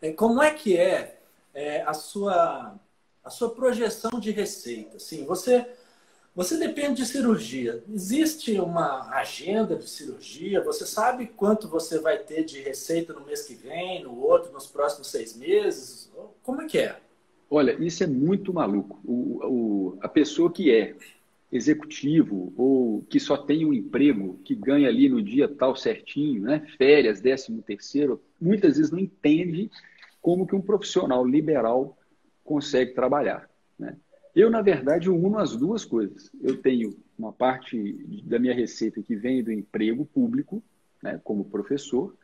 É, como é que é, é a, sua, a sua projeção de receita? Assim, você, você depende de cirurgia. Existe uma agenda de cirurgia? Você sabe quanto você vai ter de receita no mês que vem, no outro, nos próximos seis meses? Como é que é? Olha, isso é muito maluco. O, o, a pessoa que é executivo ou que só tem um emprego, que ganha ali no dia tal certinho, né? férias, décimo terceiro, muitas vezes não entende como que um profissional liberal consegue trabalhar. Né? Eu, na verdade, uno as duas coisas. Eu tenho uma parte da minha receita que vem do emprego público, né, como professor,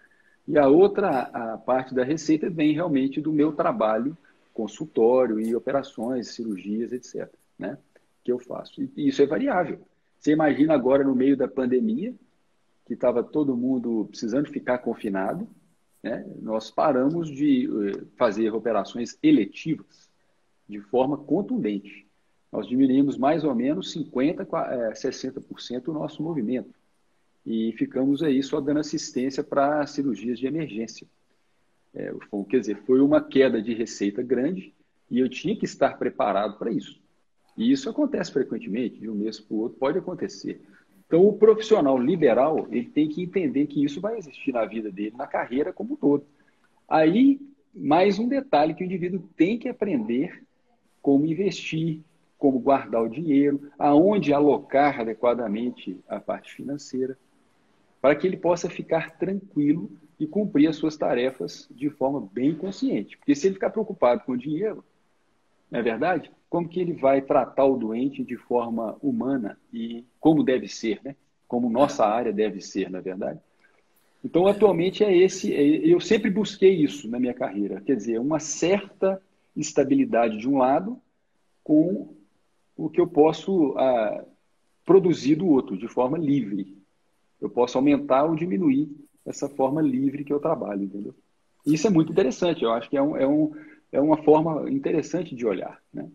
e a outra a parte da receita vem realmente do meu trabalho consultório e operações, cirurgias, etc. Né? Que eu faço. E isso é variável. Você imagina agora no meio da pandemia, que estava todo mundo precisando ficar confinado, né? nós paramos de eh, fazer operações eletivas de forma contundente. Nós diminuímos mais ou menos 50%, 60% o nosso movimento. E ficamos aí só dando assistência para cirurgias de emergência. É, quer dizer, foi uma queda de receita grande e eu tinha que estar preparado para isso. E isso acontece frequentemente, de um mês para o outro, pode acontecer. Então, o profissional liberal, ele tem que entender que isso vai existir na vida dele, na carreira como um todo. Aí, mais um detalhe que o indivíduo tem que aprender como investir, como guardar o dinheiro, aonde alocar adequadamente a parte financeira, para que ele possa ficar tranquilo e cumprir as suas tarefas de forma bem consciente. Porque se ele ficar preocupado com o dinheiro, não é verdade? Como que ele vai tratar o doente de forma humana e como deve ser, né? Como nossa área deve ser, na é verdade. Então, atualmente é esse. É, eu sempre busquei isso na minha carreira, quer dizer, uma certa estabilidade de um lado com o que eu posso ah, produzir do outro, de forma livre. Eu posso aumentar ou diminuir essa forma livre que eu trabalho, entendeu? Isso é muito interessante, eu acho que é, um, é, um, é uma forma interessante de olhar, né?